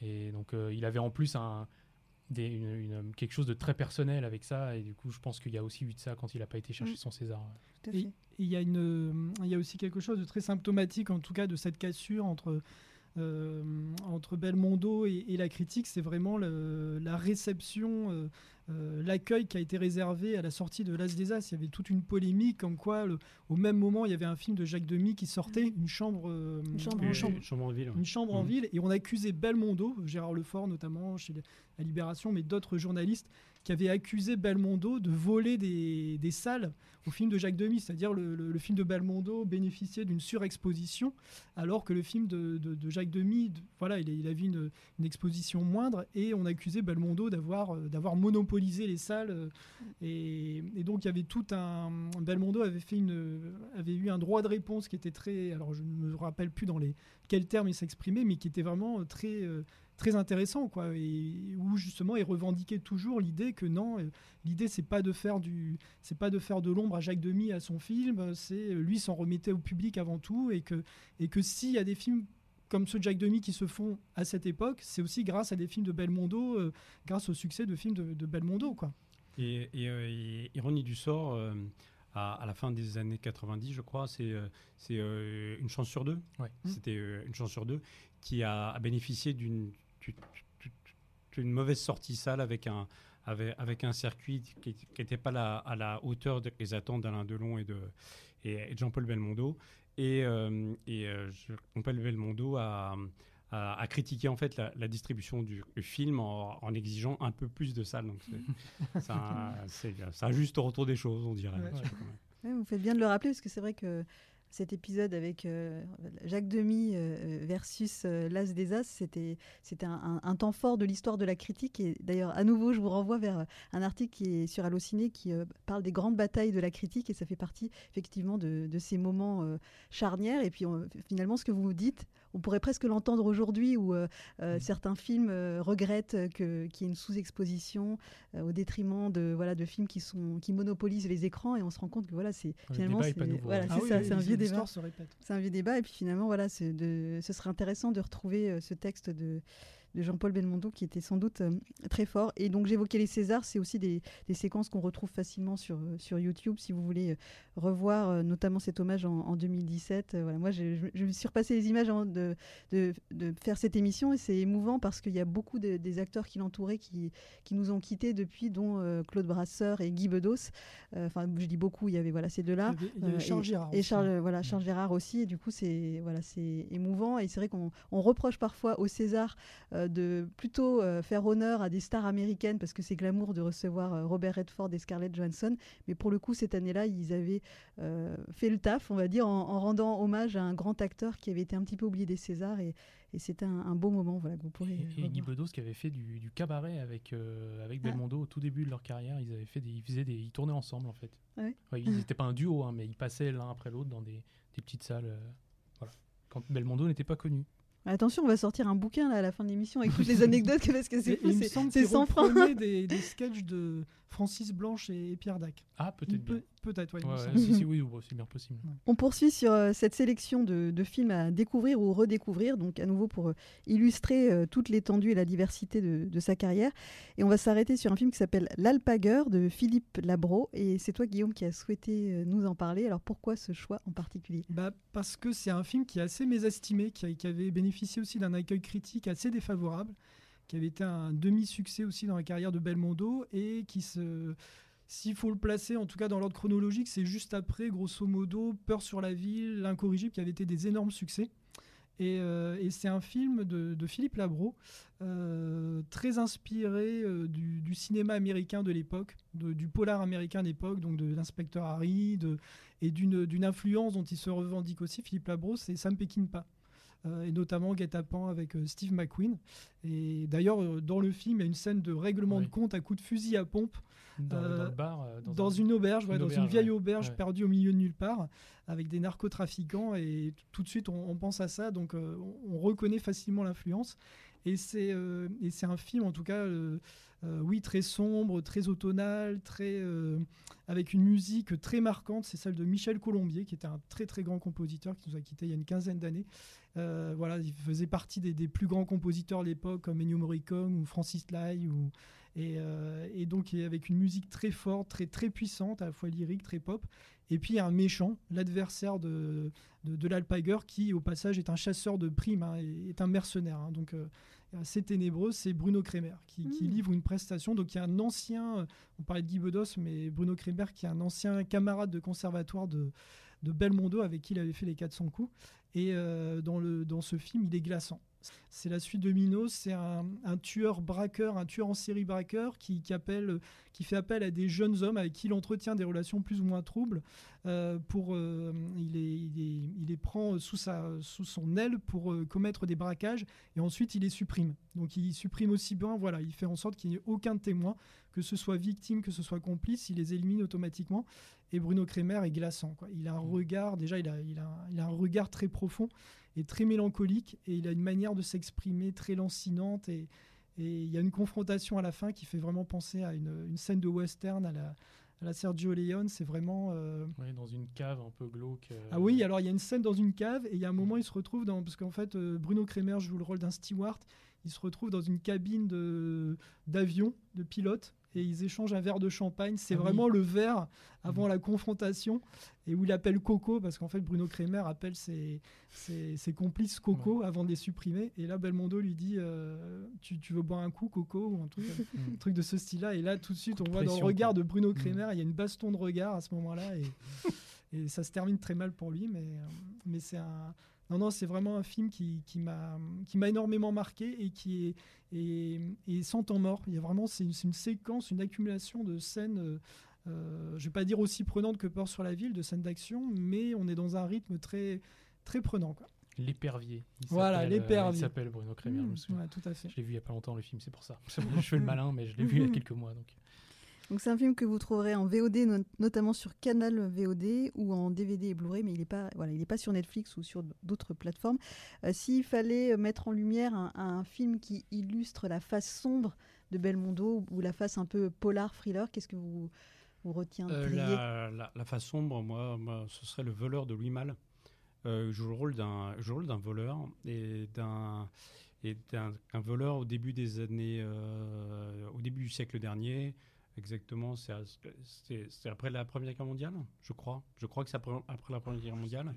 S6: et donc, euh, il avait en plus un, des- une- une- quelque chose de très personnel avec ça. Et du coup, je pense qu'il y a aussi eu de ça quand il n'a pas été chercher
S5: Mm.
S6: son César.
S5: Tout à
S8: Et,
S5: fait.
S8: il y, a une, il y a aussi quelque chose de très symptomatique, en tout cas, de cette cassure entre, euh, entre Belmondo et, la critique. C'est vraiment le- la réception, euh, l'accueil qui a été réservé à la sortie de L'As des As. Il y avait toute une polémique comme quoi, le- au même moment, il y avait un film de Jacques Demy qui sortait, une chambre, euh,
S5: Une chambre en
S8: chambre,
S1: et Chambre en ville. ouais.
S8: une chambre en
S1: Mhm.
S8: ville et on accusait Belmondo, Gérard Lefort notamment chez la Libération, mais d'autres journalistes qui avaient accusé Belmondo de voler des, des salles au film de Jacques Demy, c'est-à-dire le, le- le film de Belmondo bénéficiait d'une surexposition alors que le film de, de- de Jacques Demy, de- voilà, il, il avait une, une exposition moindre et on accusait Belmondo d'avoir euh, d'avoir les salles euh, et, donc il y avait tout un Belmondo avait fait une avait eu un droit de réponse qui était très alors je ne me rappelle plus dans les quels termes il s'exprimait mais qui était vraiment euh, très euh, très intéressant quoi et où justement il revendiquait toujours l'idée que non l'idée c'est pas de faire du c'est pas de faire de l'ombre à Jacques Demy à son film c'est lui s'en remettait au public avant tout et que et que s'il y a des films comme ceux de Jacques Demy qui se font à cette époque, c'est aussi grâce à des films de Belmondo, euh, grâce au succès de films de, de Belmondo. Quoi.
S1: Et, et, euh, et ironie du sort, euh, à, à la fin des années 90, je crois, c'est euh, c'est, euh, une chance sur deux.
S6: Ouais.
S1: C'était euh, une chance sur deux qui a, a bénéficié d'une mauvaise sortie salle avec un, avec, avec un circuit qui n'était pas la- à la hauteur des attentes d'Alain Delon et de, et, et de Jean-Paul Belmondo. Et, euh, et euh, Jean-Paul Belmondo a, a, a critiqué en fait la, la distribution du film en, en exigeant un peu plus de salles. Donc c'est- c'est un, c'est c'est un juste retour des choses, on dirait.
S8: Ouais.
S5: Ouais, vous faites bien de le rappeler parce que c'est vrai que cet épisode avec euh, Jacques Demy euh, versus euh, L'As des As, c'était c'était un, temps fort de l'histoire de la critique. Et d'ailleurs, à nouveau, je vous renvoie vers un article qui est sur Allociné qui parle des grandes batailles de la critique et ça fait partie effectivement de, ces moments charnières. Et puis finalement, ce que vous dites, on pourrait presque l'entendre aujourd'hui où euh, euh,
S6: Mm.
S5: certains films euh, regrettent qu'il y ait une sous-exposition au détriment de, voilà, de films qui, sont, qui monopolisent les écrans et on se rend compte que voilà, c'est
S6: Le
S5: finalement c'est voilà, c'est
S8: Ah oui,
S5: ça,
S8: oui,
S5: c'est un vieux débat. C'est un vieux débat et puis finalement voilà, de, ce serait intéressant de retrouver ce texte de, de Jean-Paul Belmondo qui était sans doute euh, très fort. Et donc j'évoquais les Césars, c'est aussi des, des séquences qu'on retrouve facilement sur, euh, sur YouTube si vous voulez euh, revoir notamment cet hommage en, en 2017. Euh, voilà, moi je, je- je me suis repassé les images de, de, de faire cette émission et c'est émouvant parce qu'il y a beaucoup de- des acteurs qui l'entouraient qui, qui nous ont quittés depuis, dont euh, Claude Brasseur et Guy Bedos. Euh, Enfin, je dis beaucoup, il y avait voilà, ces deux-là. Euh,
S8: Charles Girard.
S5: Et. Charles, voilà, Charles Gérard aussi. Et du coup, c'est voilà, c'est émouvant. Et c'est vrai qu'on on reproche parfois au César de plutôt euh, faire honneur à des stars américaines parce que c'est glamour de recevoir euh, Robert Redford et Scarlett Johansson. Mais pour le coup, cette année-là, ils avaient euh, fait le taf, on va dire, en, en rendant hommage à un grand acteur qui avait été un petit peu oublié des Césars. Et, et c'était un, un beau moment voilà, que vous pourrez.
S6: Et,
S5: euh,
S6: et Guy. Bedos qui avait fait du, du cabaret avec, euh, avec
S5: Ah.
S6: Belmondo au tout début de leur carrière. Ils avaient fait des, ils faisaient des, ils tournaient ensemble en fait.
S5: Ah Ouais,
S6: ils n'étaient pas un duo, hein, mais ils passaient l'un après l'autre dans des, des petites salles. euh, voilà. Quand Belmondo n'était pas connu.
S5: Attention, on va sortir un bouquin là, à la fin de l'émission avec toutes les anecdotes parce que c'est fou, c'est- sans frein.
S8: reprenait des, des sketchs de Francis Blanche et, et Pierre Dac.
S6: Ah, peut-être bien.
S8: Peut- Peut-être, Ouais,
S6: ouais, si, si, oui, ouais, c'est bien possible.
S5: On poursuit sur euh, cette sélection de, de films à découvrir ou redécouvrir, donc à nouveau pour euh, illustrer euh, toute l'étendue et la diversité de, de sa carrière. Et on va s'arrêter sur un film qui s'appelle L'Alpagueur de Philippe Labro. Et c'est toi, Guillaume, qui as souhaité euh, nous en parler. Alors pourquoi ce choix en particulier?
S8: Bah, parce que c'est un film qui est assez mésestimé, qui, a- qui avait bénéficié aussi d'un accueil critique assez défavorable, qui avait été un demi-succès aussi dans la carrière de Belmondo et qui se. S'il faut le placer, en tout cas dans l'ordre chronologique, c'est juste après, grosso modo, Peur sur la ville, L'Incorrigible, qui avait été des énormes succès. Et, euh, c'est un film de, Philippe Labro, euh, très inspiré euh, du, cinéma américain de l'époque, du polar américain d'époque, donc de l'inspecteur Harry, et d'une d'une influence dont il se revendique aussi, Philippe Labro, c'est Sam Peckinpah. Euh, et notamment Guet-apens avec euh, Steve McQueen. Et d'ailleurs, euh, dans le film, il y a une scène de règlement
S6: Oui.
S8: de compte à coups de fusil à pompe
S6: Dans, dans le bar. Dans,
S8: dans,
S6: un-
S8: une auberge, ouais,
S6: une
S8: dans une vieille
S6: ouais.
S8: auberge
S6: Ouais.
S8: perdue au milieu de nulle part, avec des narcotrafiquants. Et tout de suite, on, on pense à ça, donc on, on reconnaît facilement l'influence. Et c'est euh, et c'est un film, en tout cas, euh, euh, oui, très sombre, très automnal, très, avec une musique très marquante. C'est celle de Michel Colombier, qui était un très très grand compositeur qui nous a quittés il y a une quinzaine d'années. Voilà, il faisait partie des, plus grands compositeurs de l'époque, comme Ennio Morricone ou Francis Lai. Et, donc, avec une musique très forte, très, très puissante, à la fois lyrique, très pop. Et puis il y a un méchant, l'adversaire de, de, de qui au passage est un chasseur de primes, hein, est un mercenaire. hein. donc assez ténébreux, c'est Bruno Kremer qui, qui
S5: Mm.
S8: livre une prestation. Donc il y a un ancien, euh, on parlait de Guy Bedos, mais Bruno Kremer qui est un ancien camarade de conservatoire de, de Belmondo avec qui il avait fait les 400 coups. Et euh, dans, le, dans ce film, il est glaçant. C'est la suite de Minos, c'est un, un tueur braqueur, un tueur en série braqueur qui, qui, appelle, qui fait appel à des jeunes hommes avec qui il entretient des relations plus ou moins troubles. euh, pour, euh, il, les, il, les, il les prend sous, sa, sous son aile pour euh, commettre des braquages et ensuite il les supprime. Donc il supprime aussi bien, voilà, il fait en sorte qu'il n'y ait aucun témoin, que ce soit victime, que ce soit complice, il les élimine automatiquement. Et Bruno Kremer est glaçant. Quoi. Il a un regard, déjà, il a, il, a, il a un regard très profond et très mélancolique, et il a une manière de s'exprimer très lancinante, et, et il y a une confrontation à la fin qui fait vraiment penser à une, une scène de western à la, à la Sergio Leone. C'est vraiment. euh,
S6: Ouais, dans une cave un peu glauque. euh,
S8: ah oui, alors il y a une scène dans une cave et il y a un moment il se retrouve dans parce qu'en fait euh, Bruno Kremer joue le rôle d'un steward. Il se retrouve dans une cabine de d'avion de pilote et ils échangent un verre de champagne. C'est
S6: Ah oui.
S8: vraiment le verre avant la confrontation et où il appelle Coco parce qu'en fait Bruno Kremer appelle ses, ses, ses complices Coco avant de les supprimer et là Belmondo lui dit euh, tu, tu veux boire un coup Coco ou un truc,
S6: Mm.
S8: un truc de ce style-là et là tout de suite
S6: Coup
S8: on
S6: de
S8: voit dans le regard
S6: quoi.
S8: de Bruno Kremer il y a une baston de regard à ce moment-là et et ça se termine très mal pour lui, mais, euh, mais c'est un. Non, non, c'est vraiment un film qui, qui m'a qui m'a énormément marqué et qui est, et, et sans temps mort. Il y a vraiment, c'est une, séquence, une accumulation de scènes, euh, euh, je vais pas dire aussi prenantes que Peur sur la ville, de scènes d'action, mais on est dans un rythme très, très prenant. Quoi.
S6: L'épervier. Il
S8: Voilà,
S6: euh,
S8: l'épervier.
S6: Il s'appelle Bruno Kremer, je me
S8: Mmh,
S6: souviens.
S8: ouais, tout à fait.
S6: Je l'ai vu il y a pas longtemps le film, c'est pour ça. je fais le malin, mais je l'ai vu il y a quelques mois. Donc.
S5: Donc c'est un film que vous trouverez en VOD, no- notamment sur Canal VOD ou en DVD et Blu-ray, mais il n'est pas, voilà, il est pas sur Netflix ou sur d'autres plateformes. Euh, S'il fallait mettre en lumière un, un film qui illustre la face sombre de Belmondo ou la face un peu polar thriller, qu'est-ce que vous, vous
S1: Euh, la, la- la face sombre, moi, moi, ce serait le voleur de Louis Malle. Euh, joue le rôle d'un rôle voleur et d'un et d'un un voleur au début des années euh, au début du siècle dernier exactement c'est après la première guerre mondiale je crois. Je crois que c'est après, après la première guerre mondiale.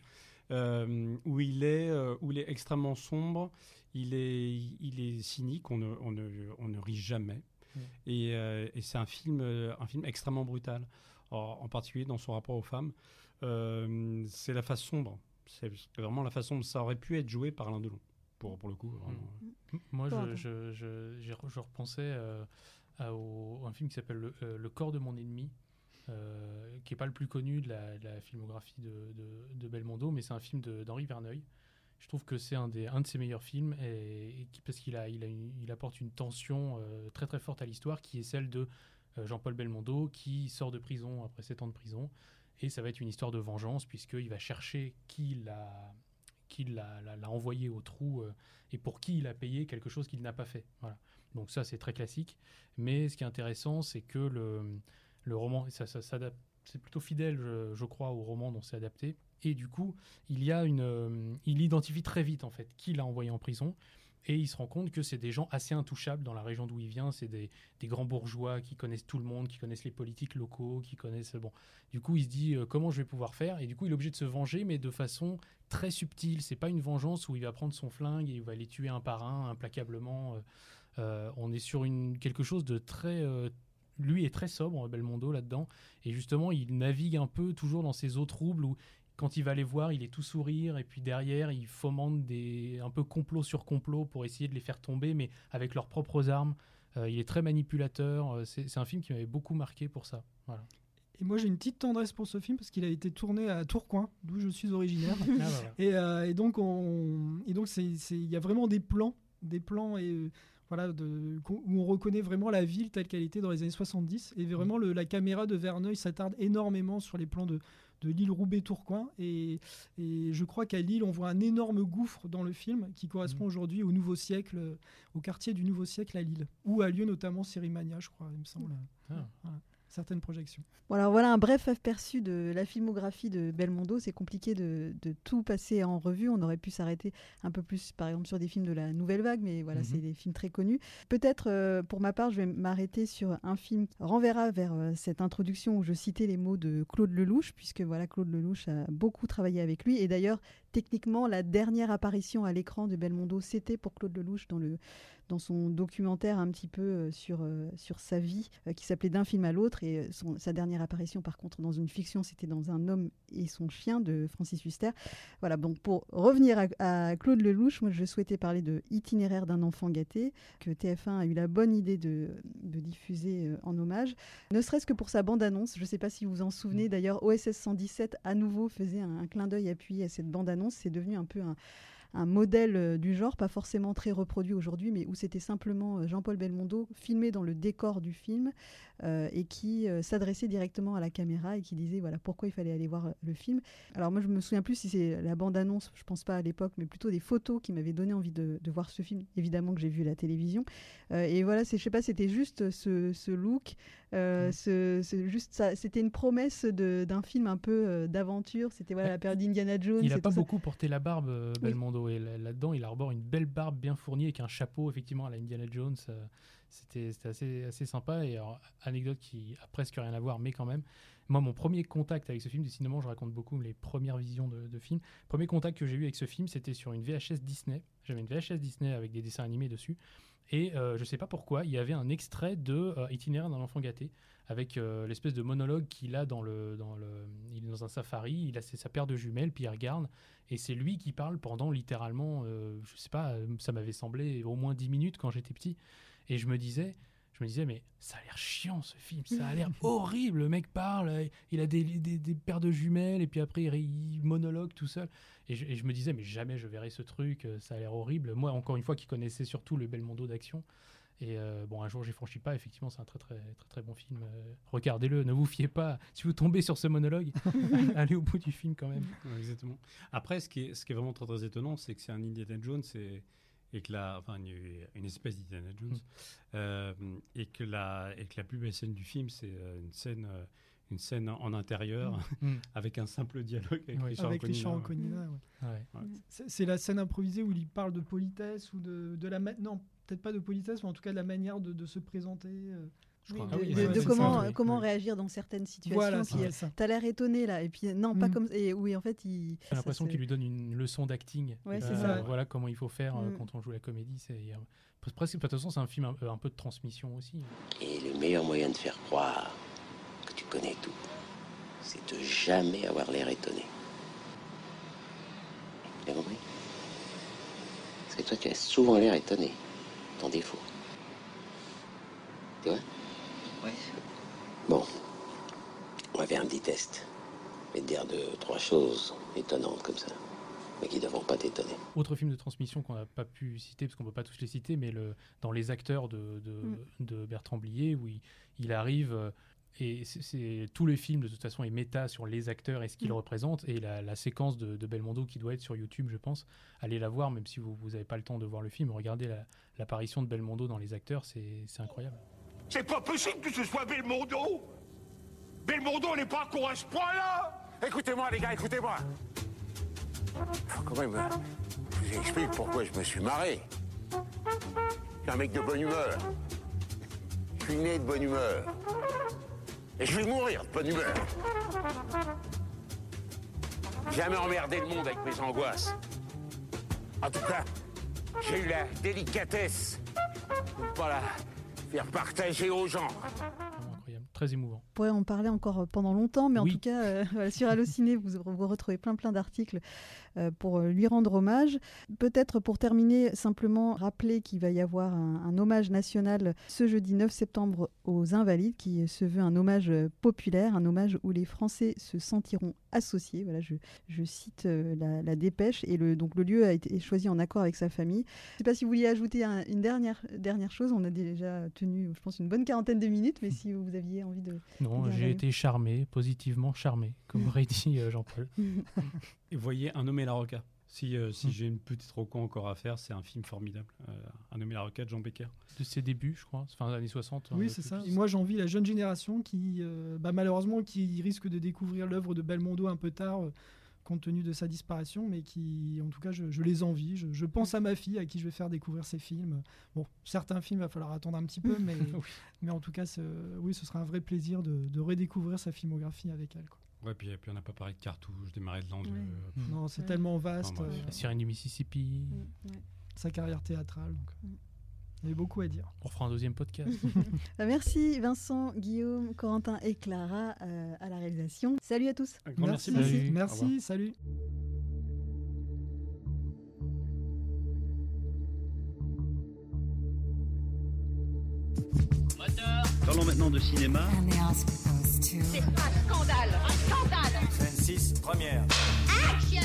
S1: Euh, où il est euh, où il est extrêmement sombre. Il est il est cynique on ne on ne, on ne rit jamais.
S6: Mm.
S1: et, euh, et c'est un film un film extrêmement brutal. En, en particulier dans son rapport aux femmes. Euh, c'est la face sombre. C'est vraiment la façon dont ça aurait pu être joué par Alain Delon pour pour le coup vraiment.
S6: M- Moi, je, je, je, je repensais euh, un film qui s'appelle le, euh, corps de mon ennemi, euh, qui est pas le plus connu de la, filmographie de, de, Belmondo, mais c'est un film d'Henri Verneuil. Je trouve que c'est un, des, un de ses meilleurs films et, qui- parce qu'il a, il a il apporte une tension euh, très très forte à l'histoire qui est celle de Jean-Paul Belmondo qui sort de prison après 7 ans de prison et ça va être une histoire de vengeance puisqu'il va chercher qui l'a qui l'a, envoyé au trou et pour qui il a payé quelque chose qu'il n'a pas fait. Voilà. Donc ça, c'est très classique. Mais ce qui est intéressant, c'est que le, le roman, ça, ça s'adapte, c'est plutôt fidèle, je, je crois, au roman dont c'est adapté. Et du coup, il y a une, euh, il identifie très vite en fait qui l'a envoyé en prison. Et il se rend compte que c'est des gens assez intouchables dans la région d'où il vient. C'est des, des grands bourgeois qui connaissent tout le monde, qui connaissent les politiques locaux, qui connaissent. Bon, du coup, il se dit euh, comment je vais pouvoir faire? Et du coup, il est obligé de se venger, mais de façon très subtile. C'est pas une vengeance où il va prendre son flingue et il va les tuer un par un implacablement. Euh, euh, on est sur une, quelque chose de très. euh, lui est très sobre, Belmondo, là-dedans. Et justement, il navigue un peu toujours dans ces eaux troubles où, quand il va les voir, il est tout sourire. Et puis derrière, il fomente des, un peu complot sur complot pour essayer de les faire tomber, mais avec leurs propres armes. Euh, il est très manipulateur. C'est un film qui m'avait beaucoup marqué pour ça. Voilà.
S8: Et moi, j'ai une petite tendresse pour ce film parce qu'il a été tourné à Tourcoing, d'où je suis originaire.
S6: Ah, voilà.
S8: Et, euh, et donc, il y a vraiment des plans, des plans et voilà, de, où on reconnaît vraiment la ville telle qu'elle était dans les années 70. Et vraiment, le- la caméra de Verneuil s'attarde énormément sur les plans de, de l'île Roubaix-Tourcoing. Et, et je crois qu'à Lille, on voit un énorme gouffre dans le film qui correspond aujourd'hui au Nouveau Siècle, au quartier du Nouveau Siècle à Lille, où a lieu notamment Sérimania, je crois, il me semble.
S6: Ah.
S8: Voilà. Certaines projections.
S5: Voilà, voilà un bref aperçu de la filmographie de Belmondo. C'est compliqué de, de, tout passer en revue. On aurait pu s'arrêter un peu plus, par exemple, sur des films de la Nouvelle Vague, mais voilà, mm -hmm. c'est des films très connus. Peut-être, euh, pour ma part, je vais m'arrêter sur un film qui renverra vers euh, cette introduction où je citais les mots de Claude Lelouch, puisque voilà, Claude Lelouch a beaucoup travaillé avec lui. Et d'ailleurs, techniquement, la dernière apparition à l'écran de Belmondo, c'était pour Claude Lelouch dans le dans son documentaire un petit peu euh, sur, euh, sur sa vie, euh, qui s'appelait D'un film à l'autre. Et son, sa dernière apparition, par contre, dans une fiction, c'était dans Un homme et son chien de Francis Huster. Voilà, donc pour revenir à, à, Claude Lelouch, moi je souhaitais parler de Itinéraire d'un enfant gâté, que TF1 a eu la bonne idée de, de diffuser en hommage, ne serait-ce que pour sa bande-annonce. Je ne sais pas si vous vous en souvenez, d'ailleurs, OSS 117 à nouveau faisait un, un clin d'œil appuyé à cette bande-annonce. C'est devenu un peu un un modèle euh, du genre, pas forcément très reproduit aujourd'hui, mais où c'était simplement euh, Jean-Paul Belmondo filmé dans le décor du film euh, et qui s'adressait directement à la caméra et qui disait voilà pourquoi il fallait aller voir le film. Alors moi je me souviens plus si c'est la bande-annonce, je pense pas à l'époque, mais plutôt des photos qui m'avaient donné envie de, voir ce film. Évidemment que j'ai vu la télévision. Et voilà, je sais pas, c'était juste ce look, ce, juste ça, c'était une promesse d'un film un peu d'aventure. C'était voilà la période d'Indiana Jones.
S6: Il a pas beaucoup ça. porté la barbe Belmondo oui. et là-dedans il arbore une belle barbe bien fournie avec un chapeau effectivement à la Indiana Jones. C'était assez, assez sympa. Et alors, anecdote qui a presque rien à voir, mais quand même. Moi, mon premier contact avec ce film, décidément, je raconte beaucoup les premières visions de, de films. Premier contact que j'ai eu avec ce film, c'était sur une VHS Disney. J'avais une VHS Disney avec des dessins animés dessus. Et euh, je sais pas pourquoi, il y avait un extrait de euh, Itinéraire d'un enfant gâté avec euh, l'espèce de monologue qu'il a dans le, dans le. Il est dans un safari, il a sa paire de jumelles, puis il regarde. Et c'est lui qui parle pendant littéralement, je sais pas, ça m'avait semblé au moins 10 minutes quand j'étais petit. Et je me disais, je me disais, mais ça a l'air chiant ce film, ça a l'air horrible. Le mec parle, il a des, des, des, paires de jumelles, et puis après il monologue tout seul. Et je, et je, me disais, mais jamais je verrai ce truc, ça a l'air horrible. Moi, encore une fois, qui connaissais surtout le Belmondo d'action. Et euh, bon, un jour, j'ai franchi pas. Effectivement, c'est un très, très, très, très bon film. Euh, Regardez-le, ne vous fiez pas. Si vous tombez sur ce monologue, allez au bout du film quand même.
S1: Ouais, exactement. Après, ce qui est, ce qui est vraiment très, très étonnant, c'est que c'est un Indiana Jones. C'est et que la, enfin, une, une espèce d'Indiana Jones, mmh. euh, et, que la, et que la plus belle scène du film, c'est une scène, euh, une scène en intérieur, mmh. avec un simple dialogue avec
S8: ouais.
S1: Richard
S8: avec. Richard Anconina ouais. ouais. C'est la scène improvisée où il parle de politesse ou de, de la... Non, peut-être pas de politesse, mais en tout cas de la manière de, de se présenter. Euh.
S5: Ah oui, de, de comment, ça, comment réagir dans certaines situations.
S8: Voilà,
S5: T'as l'air étonné là, et puis non, pas mmh. comme. Et oui, en fait, il.
S6: J'ai l'impression qu'il lui donne une leçon d'acting.
S5: Ouais,
S6: euh, voilà comment il faut faire mmh. quand on joue la comédie. C'est presque, de toute façon, c'est un film un, un, peu de transmission aussi.
S3: Et le meilleur moyen de faire croire que tu connais tout, c'est de jamais avoir l'air étonné. T'as compris? Parce que toi, tu as souvent l'air étonné, ton défaut. Tu vois?
S7: Oui.
S3: Bon. On va faire un petit test. Je vais te dire deux, trois choses étonnantes comme ça, mais qui ne devront pas t'étonner.
S6: Autre film de transmission qu'on n'a pas pu citer, parce qu'on ne peut pas tous les citer, mais le, dans Les acteurs de, de, mm. de Bertrand Blier, où il, il arrive. Euh, et c'est tous les films de toute façon est méta sur les acteurs et ce qu'ils mmh. représentent et la, la séquence de, de, Belmondo qui doit être sur YouTube je pense allez la voir même si vous n'avez pas le temps de voir le film regardez l'apparition la, de Belmondo dans les acteurs c'est incroyable
S9: c'est pas possible que ce soit Belmondo. Belmondo n'est pas con à ce point là
S10: écoutez-moi les gars écoutez-moi. Faut quand même je vous explique pourquoi je me suis marré. Je suis un mec de bonne humeur. Je suis né de bonne humeur. Et je vais mourir de bonne humeur. Jamais emmerdé le monde avec mes angoisses. En tout cas, j'ai eu la délicatesse ne pas la faire partager aux gens.
S6: Incroyable, très émouvant.
S5: On pourrait en parler encore pendant longtemps, mais oui. en tout cas, euh, sur Allociné, vous, vous retrouvez plein plein d'articles pour lui rendre hommage. Peut-être pour terminer, simplement rappeler qu'il va y avoir un, un, hommage national ce jeudi 9 septembre aux Invalides, qui se veut un hommage populaire, un hommage où les Français se sentiront associés. Voilà, je, je cite euh, la, la, dépêche. Et le, donc le lieu a été choisi en accord avec sa famille. Je ne sais pas si vous vouliez ajouter un, une dernière, dernière chose. On a déjà tenu, je pense, une bonne quarantaine de minutes, mais si vous aviez envie de...
S6: Non, j'ai été charmé, positivement charmé, comme aurait dit euh, Jean-Paul.
S1: Et voyez un nommé La Roca. Si, euh, si
S6: Mm.
S1: j'ai une petite roco encore à faire, c'est un film formidable. Euh, un nommé la requête, Jean Becker.
S6: De ses débuts, je crois, fin des années 60.
S8: Oui,
S6: euh,
S8: c'est
S6: plus-
S8: ça. Et moi, j'envie la jeune génération qui, euh, bah, malheureusement, qui risque de découvrir l'œuvre de Belmondo un peu tard, euh, compte tenu de sa disparition, mais qui, en tout cas, je, je les envie. Je, je pense à ma fille à qui je vais faire découvrir ses films. Bon, certains films, il va falloir attendre un petit peu, mais, mais en tout cas, c'est- oui, ce sera un vrai plaisir de, de redécouvrir sa filmographie avec elle. quoi.
S1: Ouais, puis, puis on n'a pas parlé de cartouche, des marais de l'an
S5: Ouais.
S1: euh,
S8: Non, c'est
S5: Ouais.
S8: tellement vaste,
S1: Enfin, bref.
S8: euh,
S6: La sirène du Mississippi.
S5: Mm, ouais.
S8: sa carrière théâtrale. donc, euh,
S5: Mm.
S8: Il y avait beaucoup à dire.
S6: On fera un deuxième podcast.
S5: Bah, merci Vincent, Guillaume, Corentin et Clara euh, à la réalisation. Salut à tous.
S1: Un grand merci.
S6: Salut.
S1: Salut. Au
S8: Merci,
S1: revoir.
S8: salut.
S7: Parlons maintenant de cinéma.
S11: C'est un scandale Un scandale
S7: Scène 6, première.
S11: Action